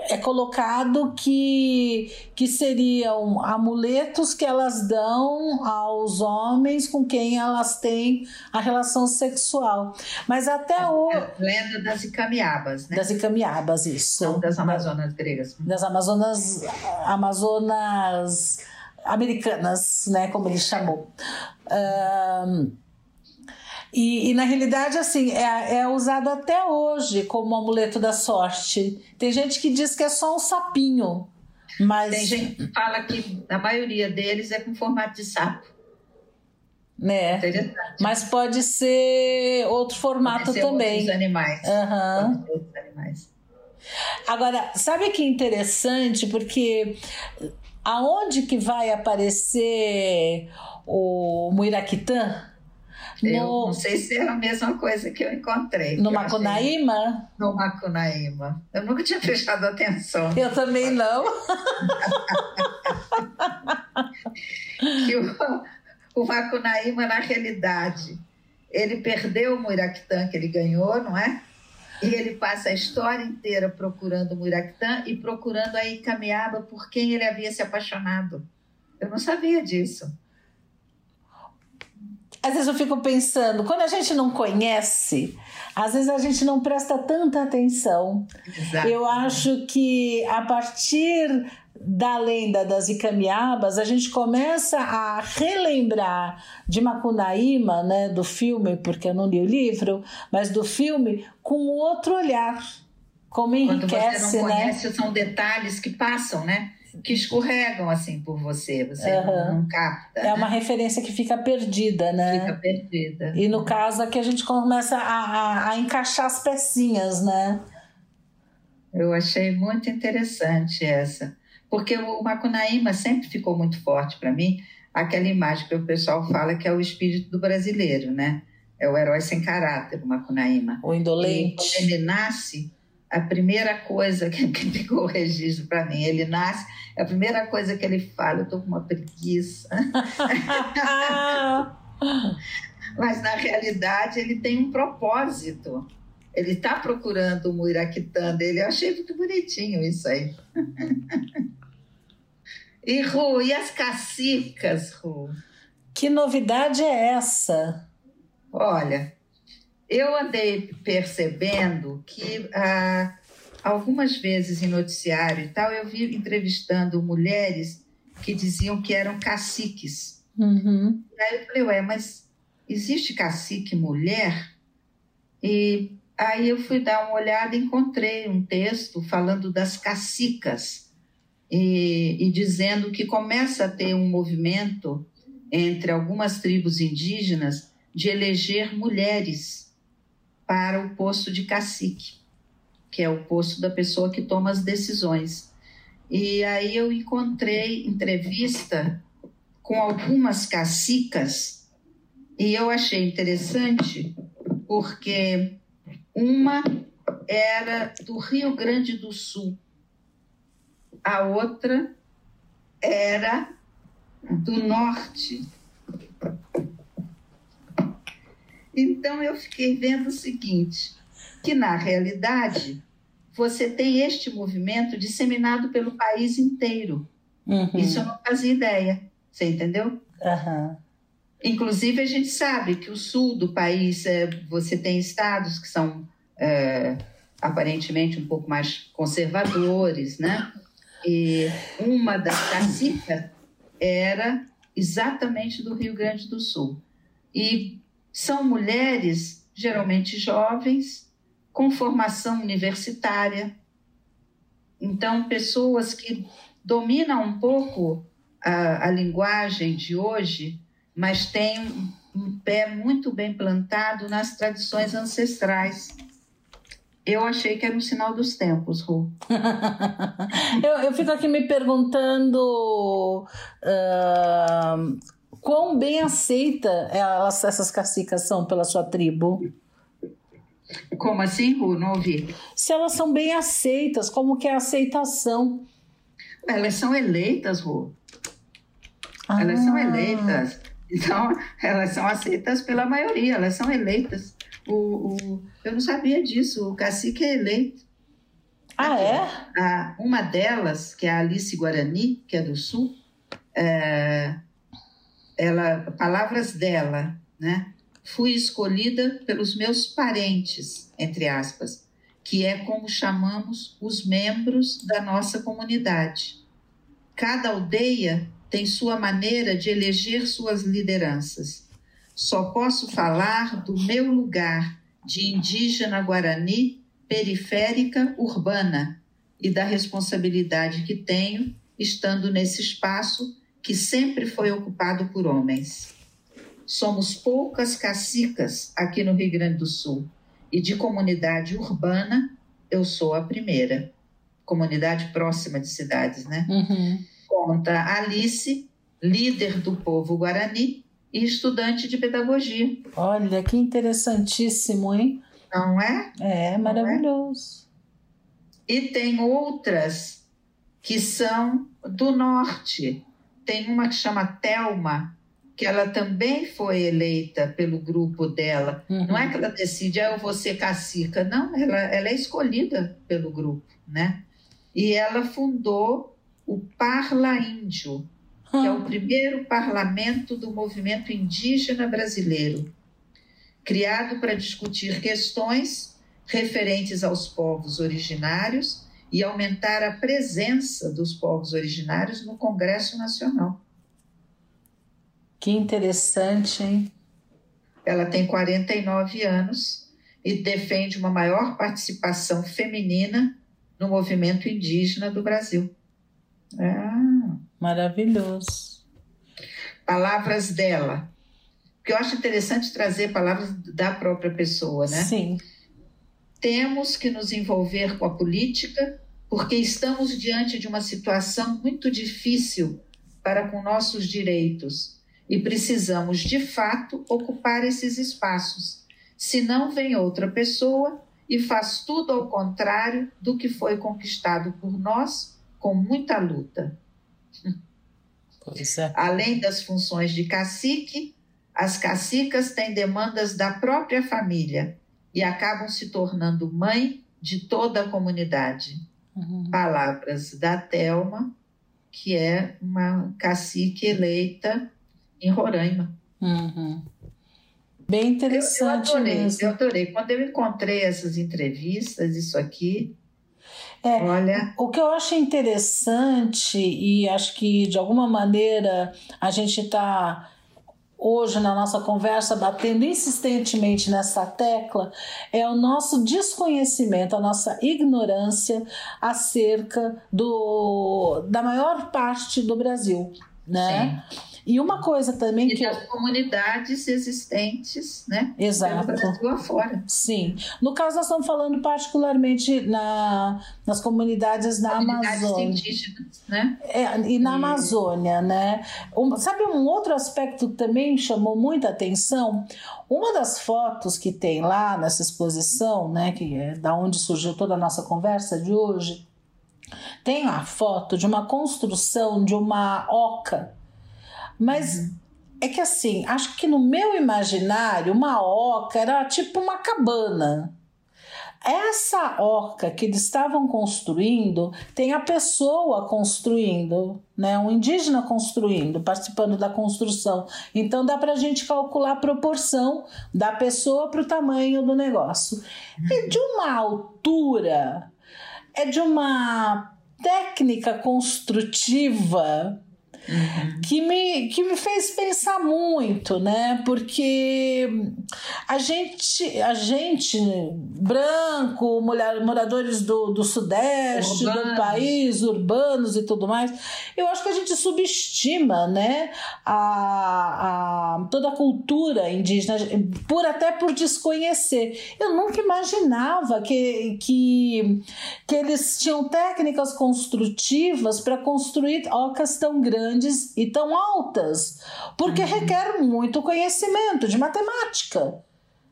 é colocado que, que seriam amuletos que elas dão aos homens com quem elas têm a relação sexual. Mas até o. É lenda das Icamiabas, né? Das Icamiabas, isso. Não das Amazonas gregas. Das Amazonas. Amazonas americanas, né? Como ele chamou. Um, e, e, na realidade, assim, é, é, usado até hoje como amuleto da sorte. Tem gente que diz que é só um sapinho, mas... Tem gente que fala que a maioria deles é com formato de sapo. Né? Mas pode ser outro formato ser também. Outros animais. Uhum. Outros animais. Agora, sabe que interessante? Porque aonde que vai aparecer o Muiraquitã? No, eu não sei se é a mesma coisa que eu encontrei. No Macunaíma? No Macunaíma. Eu nunca tinha prestado atenção. Eu também não. que o, o Macunaíma, na realidade, ele perdeu o Muiraquitã que ele ganhou, não é? E ele passa a história inteira procurando o Muraquitã e procurando a Icamiaba por quem ele havia se apaixonado. Eu não sabia disso. Às vezes eu fico pensando, quando a gente não conhece, às vezes a gente não presta tanta atenção. Exato. Eu acho que a partir da lenda das Icamiabas, a gente começa a relembrar de Macunaíma, né, do filme, porque eu não li o livro, mas do filme com outro olhar. Como enriquece, Quando você não né? conhece, são detalhes que passam, né? Que escorregam assim por você, você uhum. não, não, capta. É uma referência que fica perdida, né? Fica perdida. E no caso aqui a gente começa a, a, a encaixar as pecinhas, né? Eu achei muito interessante essa porque o Macunaíma sempre ficou muito forte para mim, aquela imagem que o pessoal fala que é o espírito do brasileiro, né? É o herói sem caráter, o Macunaíma. O indolente. E quando ele nasce, a primeira coisa que, que ficou o registro para mim, ele nasce, a primeira coisa que ele fala, eu tô com uma preguiça. Mas na realidade ele tem um propósito. Ele está procurando o Muiraquitã dele. Eu achei muito bonitinho isso aí. e Ru, e as cacicas, Ru? Que novidade é essa? Olha, eu andei percebendo que ah, algumas vezes em noticiário e tal, eu vi entrevistando mulheres que diziam que eram caciques. Uhum. E aí eu falei, ué, mas existe cacique mulher? E Aí eu fui dar uma olhada e encontrei um texto falando das cacicas e, e dizendo que começa a ter um movimento entre algumas tribos indígenas de eleger mulheres para o posto de cacique, que é o posto da pessoa que toma as decisões. E aí eu encontrei entrevista com algumas cacicas e eu achei interessante porque uma era do Rio Grande do Sul, a outra era do Norte. Então eu fiquei vendo o seguinte, que na realidade você tem este movimento disseminado pelo país inteiro. Uhum. Isso eu não fazia ideia. Você entendeu? Uhum. Inclusive, a gente sabe que o sul do país, é, você tem estados que são é, aparentemente um pouco mais conservadores, né? E uma das cacicas era exatamente do Rio Grande do Sul. E são mulheres, geralmente jovens, com formação universitária. Então, pessoas que dominam um pouco a, a linguagem de hoje mas tem um pé muito bem plantado nas tradições ancestrais. Eu achei que era um sinal dos tempos, Ru. eu, eu fico aqui me perguntando uh, quão bem aceita elas, essas cacicas são pela sua tribo. Como assim, Ru? Não ouvi. Se elas são bem aceitas, como que é a aceitação? Elas são eleitas, Ru. Ah. Elas são eleitas. Então, elas são aceitas pela maioria, elas são eleitas. O, o, eu não sabia disso, o cacique é eleito. Ah, é? A, uma delas, que é a Alice Guarani, que é do Sul, é, ela, palavras dela, né? Fui escolhida pelos meus parentes, entre aspas, que é como chamamos os membros da nossa comunidade. Cada aldeia tem sua maneira de eleger suas lideranças. Só posso falar do meu lugar de indígena guarani, periférica, urbana, e da responsabilidade que tenho estando nesse espaço que sempre foi ocupado por homens. Somos poucas cacicas aqui no Rio Grande do Sul e de comunidade urbana eu sou a primeira. Comunidade próxima de cidades, né? Uhum conta Alice, líder do povo guarani e estudante de pedagogia. Olha, que interessantíssimo, hein? Não é? É, maravilhoso. É? E tem outras que são do norte. Tem uma que chama Telma, que ela também foi eleita pelo grupo dela. Uhum. Não é que ela decide, ah, eu vou ser cacica. Não, ela, ela é escolhida pelo grupo, né? E ela fundou o Parla Índio, que é o primeiro parlamento do movimento indígena brasileiro, criado para discutir questões referentes aos povos originários e aumentar a presença dos povos originários no Congresso Nacional. Que interessante, hein? Ela tem 49 anos e defende uma maior participação feminina no movimento indígena do Brasil. Ah. Maravilhoso. Palavras dela. Porque eu acho interessante trazer palavras da própria pessoa, né? Sim. Temos que nos envolver com a política porque estamos diante de uma situação muito difícil para com nossos direitos e precisamos, de fato, ocupar esses espaços. Senão vem outra pessoa e faz tudo ao contrário do que foi conquistado por nós com muita luta. É. Além das funções de cacique, as cacicas têm demandas da própria família e acabam se tornando mãe de toda a comunidade. Uhum. Palavras da Telma, que é uma cacique eleita em Roraima. Uhum. Bem interessante eu, eu adorei, mesmo. Eu adorei. Quando eu encontrei essas entrevistas, isso aqui, é, Olha. O que eu acho interessante, e acho que de alguma maneira a gente está hoje na nossa conversa batendo insistentemente nessa tecla é o nosso desconhecimento, a nossa ignorância acerca do, da maior parte do Brasil, né? Sim. E uma coisa também e que. das comunidades existentes, né? Exato. Brasil afora. Sim. No caso, nós estamos falando particularmente na, nas comunidades na comunidades Amazônia. indígenas, né? É, e na e... Amazônia, né? Um, sabe um outro aspecto que também chamou muita atenção? Uma das fotos que tem lá nessa exposição, né? Que é da onde surgiu toda a nossa conversa de hoje. Tem a foto de uma construção de uma oca mas é que assim, acho que no meu imaginário, uma oca era tipo uma cabana. Essa oca que eles estavam construindo tem a pessoa construindo, né? um indígena construindo, participando da construção. Então dá para a gente calcular a proporção da pessoa para o tamanho do negócio. E de uma altura, é de uma técnica construtiva Uhum. que, me, que me fez pensar muito, né? Porque a gente, a gente branco, mulher, moradores do, do sudeste urbanos. do país, urbanos e tudo mais, eu acho que a gente subestima, né? A, a, toda a cultura indígena, por até por desconhecer. Eu nunca imaginava que, que, que eles tinham técnicas construtivas para construir ocas tão grandes grandes e tão altas, porque uhum. requer muito conhecimento de matemática.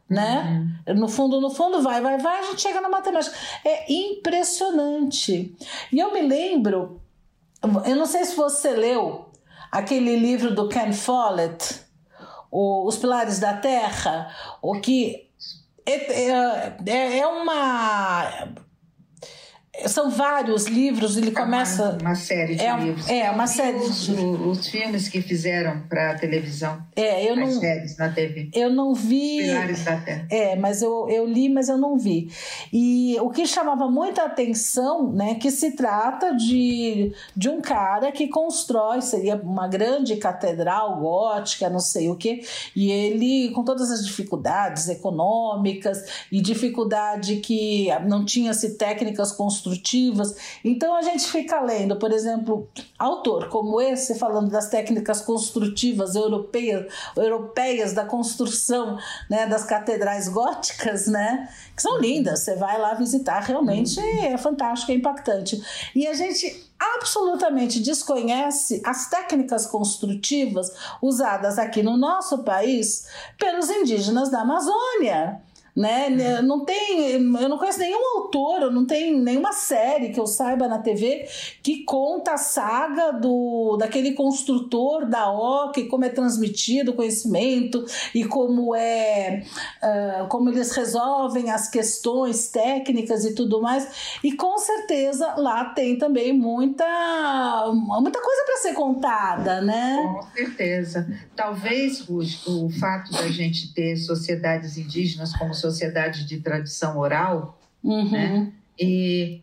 Né? Uhum. No fundo, no fundo, vai, vai, vai, a gente chega na matemática. É impressionante. E eu me lembro, eu não sei se você leu aquele livro do Ken Follett, o, Os Pilares da Terra, o que é, é, é, é uma são vários livros, ele é começa. Uma, uma série de é, livros. É, uma série os, de os filmes que fizeram para a televisão. É, eu as não. séries na TV. Eu não vi. Pilares da Terra. É, mas eu, eu li, mas eu não vi. E o que chamava muita atenção, né, que se trata de, de um cara que constrói, seria uma grande catedral gótica, não sei o quê, e ele, com todas as dificuldades econômicas e dificuldade que não tinha-se técnicas construtivas construtivas. Então a gente fica lendo, por exemplo, autor como esse falando das técnicas construtivas europeias, europeias da construção, né, das catedrais góticas, né, que são lindas. Você vai lá visitar, realmente é fantástico, é impactante. E a gente absolutamente desconhece as técnicas construtivas usadas aqui no nosso país pelos indígenas da Amazônia né? Não tem, eu não conheço nenhum autor, não tem nenhuma série que eu saiba na TV que conta a saga do daquele construtor da OC, como é transmitido o conhecimento e como é uh, como eles resolvem as questões técnicas e tudo mais. E com certeza lá tem também muita muita coisa para ser contada, né? Com certeza. Talvez o, o fato da gente ter sociedades indígenas como sociedade de tradição oral, uhum. né? E,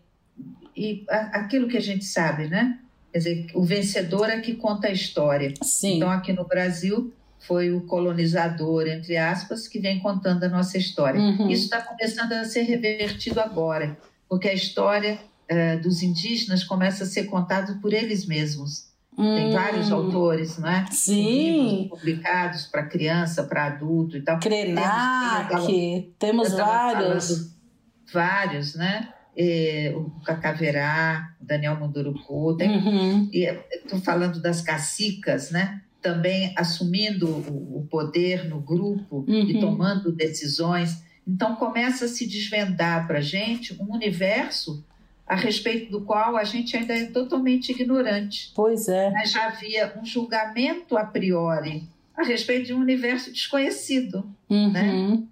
e aquilo que a gente sabe, né? Quer dizer, o vencedor é que conta a história. Sim. Então, aqui no Brasil, foi o colonizador, entre aspas, que vem contando a nossa história. Uhum. Isso está começando a ser revertido agora, porque a história eh, dos indígenas começa a ser contada por eles mesmos. Hum. Tem vários autores, não é? Sim. publicados para criança, para adulto e tal. Krenak, temos, temos vários. Vários, né? E, o Cacaverá, Daniel Munduruku, tem, uhum. estou falando das cacicas, né? Também assumindo o, o poder no grupo uhum. e tomando decisões. Então começa a se desvendar para a gente um universo a respeito do qual a gente ainda é totalmente ignorante. Pois é. Mas já havia um julgamento a priori a respeito de um universo desconhecido. Uhum. Né?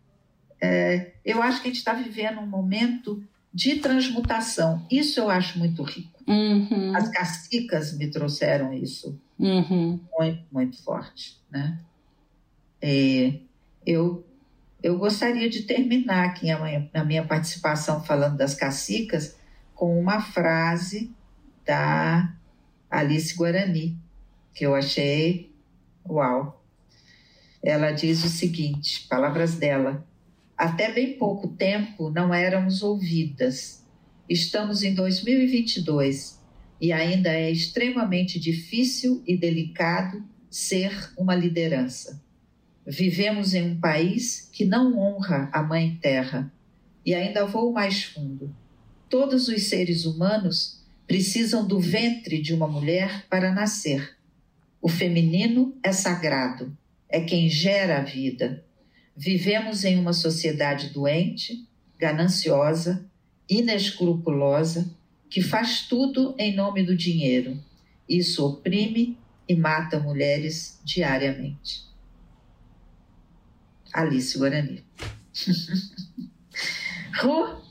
É, eu acho que a gente está vivendo um momento de transmutação. Isso eu acho muito rico. Uhum. As cacicas me trouxeram isso uhum. muito, muito forte. Né? É, eu, eu gostaria de terminar aqui a minha, a minha participação falando das cacicas com uma frase da Alice Guarani, que eu achei uau. Ela diz o seguinte: palavras dela. Até bem pouco tempo não éramos ouvidas. Estamos em 2022 e ainda é extremamente difícil e delicado ser uma liderança. Vivemos em um país que não honra a Mãe Terra. E ainda vou mais fundo. Todos os seres humanos precisam do ventre de uma mulher para nascer. O feminino é sagrado, é quem gera a vida. Vivemos em uma sociedade doente, gananciosa, inescrupulosa, que faz tudo em nome do dinheiro. Isso oprime e mata mulheres diariamente. Alice Guarani. Ru,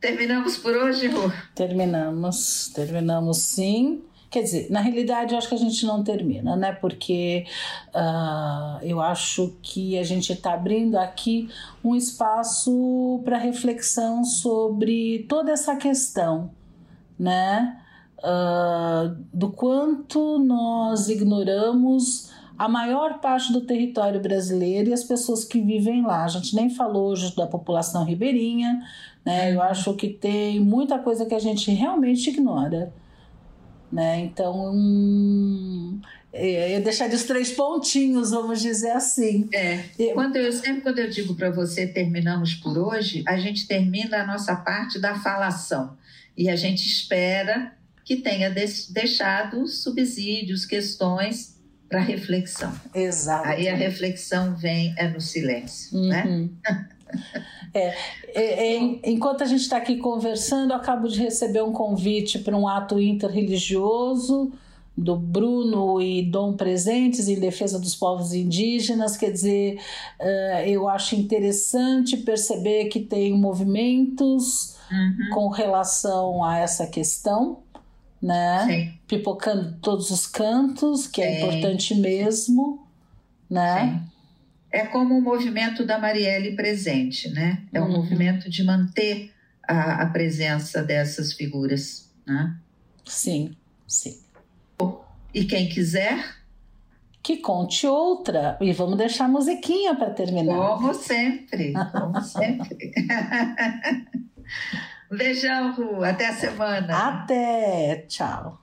Terminamos por hoje, Rô? Terminamos, terminamos sim. Quer dizer, na realidade, eu acho que a gente não termina, né? Porque uh, eu acho que a gente está abrindo aqui um espaço para reflexão sobre toda essa questão, né? Uh, do quanto nós ignoramos a maior parte do território brasileiro e as pessoas que vivem lá. A gente nem falou hoje da população ribeirinha, né? Eu acho que tem muita coisa que a gente realmente ignora. Né? Então, hum, eu deixaria os três pontinhos, vamos dizer assim. É. Quando eu, sempre quando eu digo para você terminamos por hoje, a gente termina a nossa parte da falação. E a gente espera que tenha deixado subsídios, questões para reflexão. Exato. Aí a reflexão vem é no silêncio, né? uhum. né? É, é, é, enquanto a gente está aqui conversando, eu acabo de receber um convite para um ato interreligioso do Bruno e Dom Presentes em defesa dos povos indígenas. Quer dizer, uh, eu acho interessante perceber que tem movimentos uhum. com relação a essa questão, né? Sim. Pipocando todos os cantos, que é, é importante mesmo, né? Sim é como o movimento da Marielle presente, né? É um uhum. movimento de manter a, a, presença dessas figuras, né? Sim, sim. E quem quiser que conte outra e vamos deixar a musiquinha para terminar. Como sempre, como sempre. beijão, Ru. Até a semana. Até. Tchau.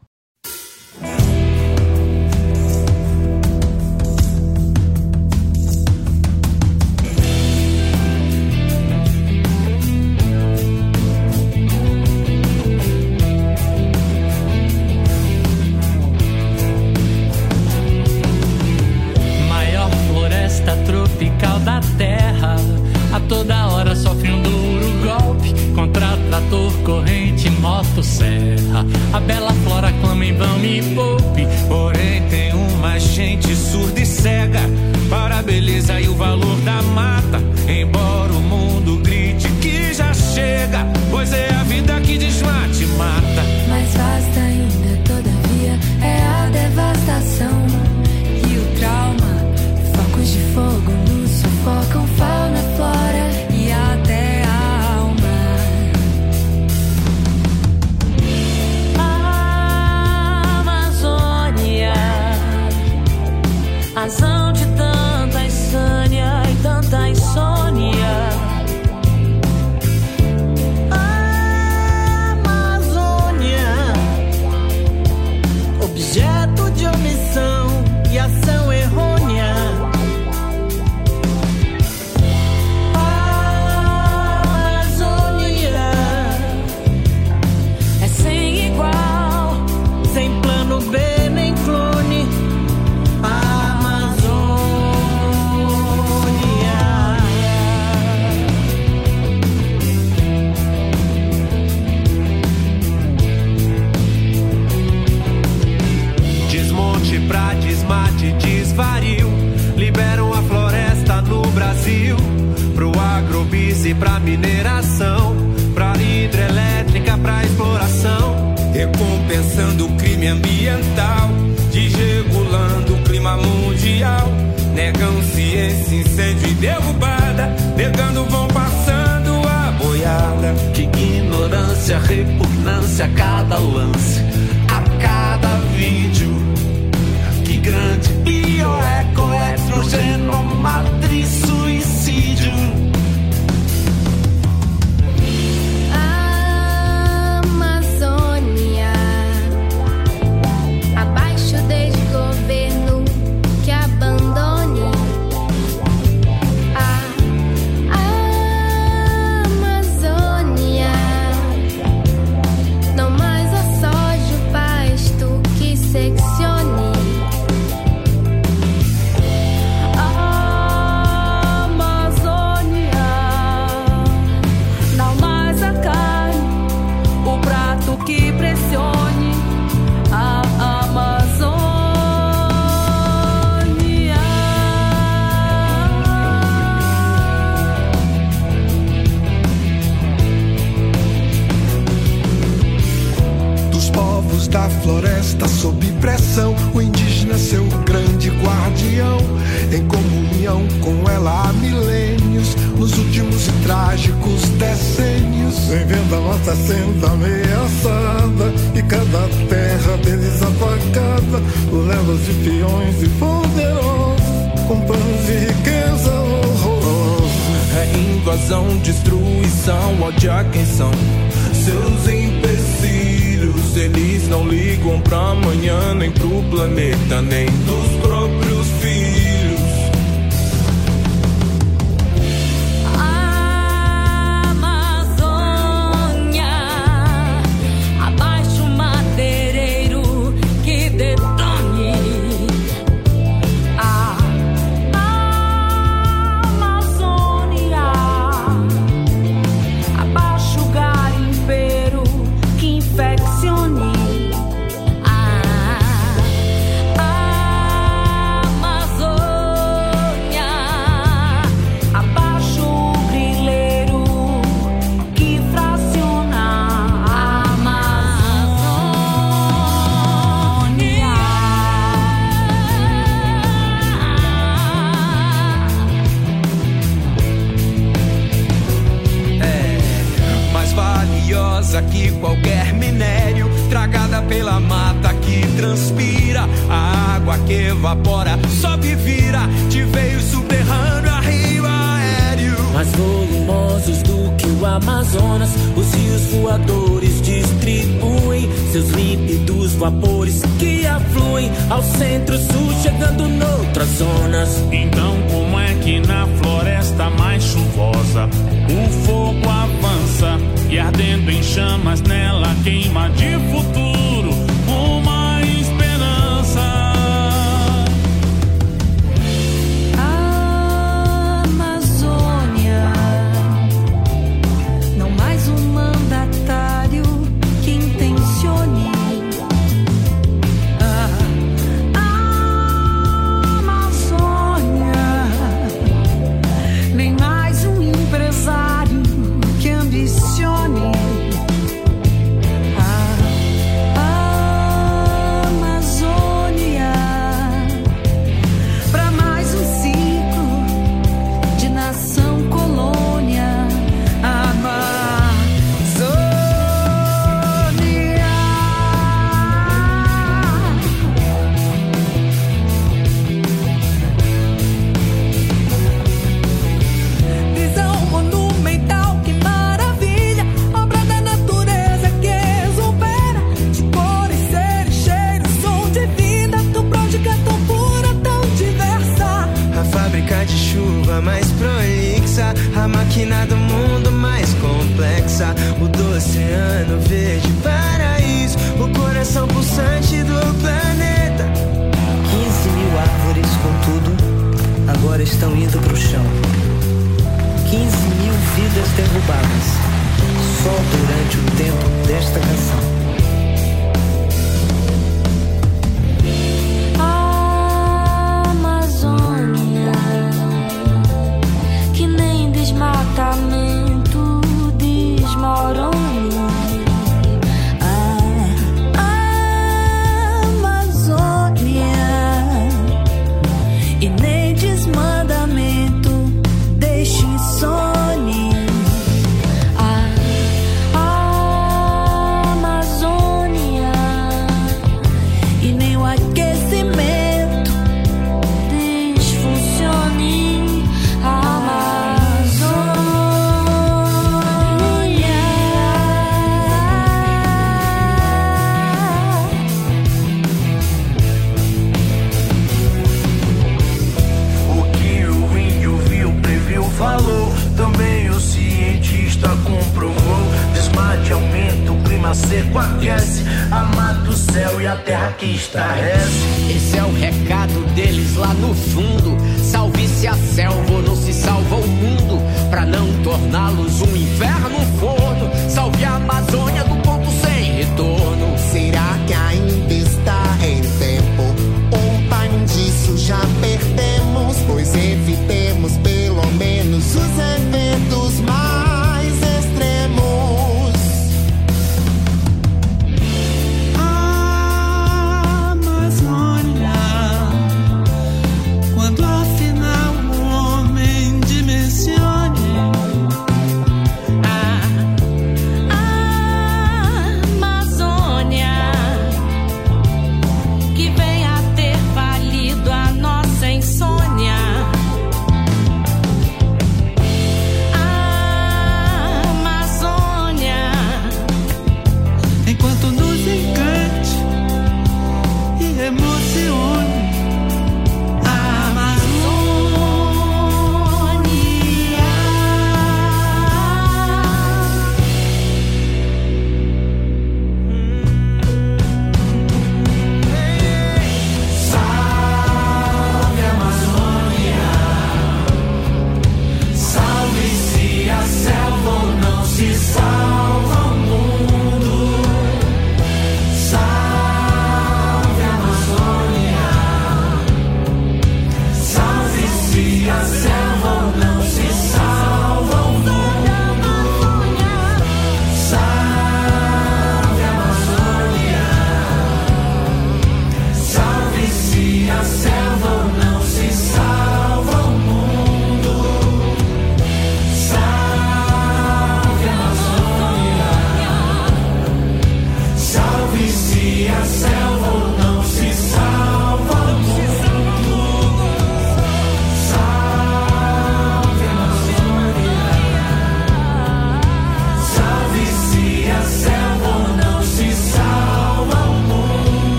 cega para a beleza e o valor da mata. evapora, sobe e vira de veio subterrâneo a rio aéreo. Mais volumosos do que o Amazonas, os rios voadores distribuem seus límpidos vapores que afluem ao centro-sul, chegando noutras zonas. Então, como é que na floresta mais chuvosa o fogo avança e ardendo em chamas nela queima de futuro? Estão indo pro chão. 15 mil vidas derrubadas só durante o tempo desta canção. Seco aquece a mata, o céu e a terra que estarrece. Esse é o recado deles lá no fundo. Salve-se a selva ou não se salva o mundo. Pra não torná-los um inferno, forno. Salve a Amazônia do ponto sem retorno. Será que ainda está em tempo? Um time disso já perdemos, pois evitemos pelo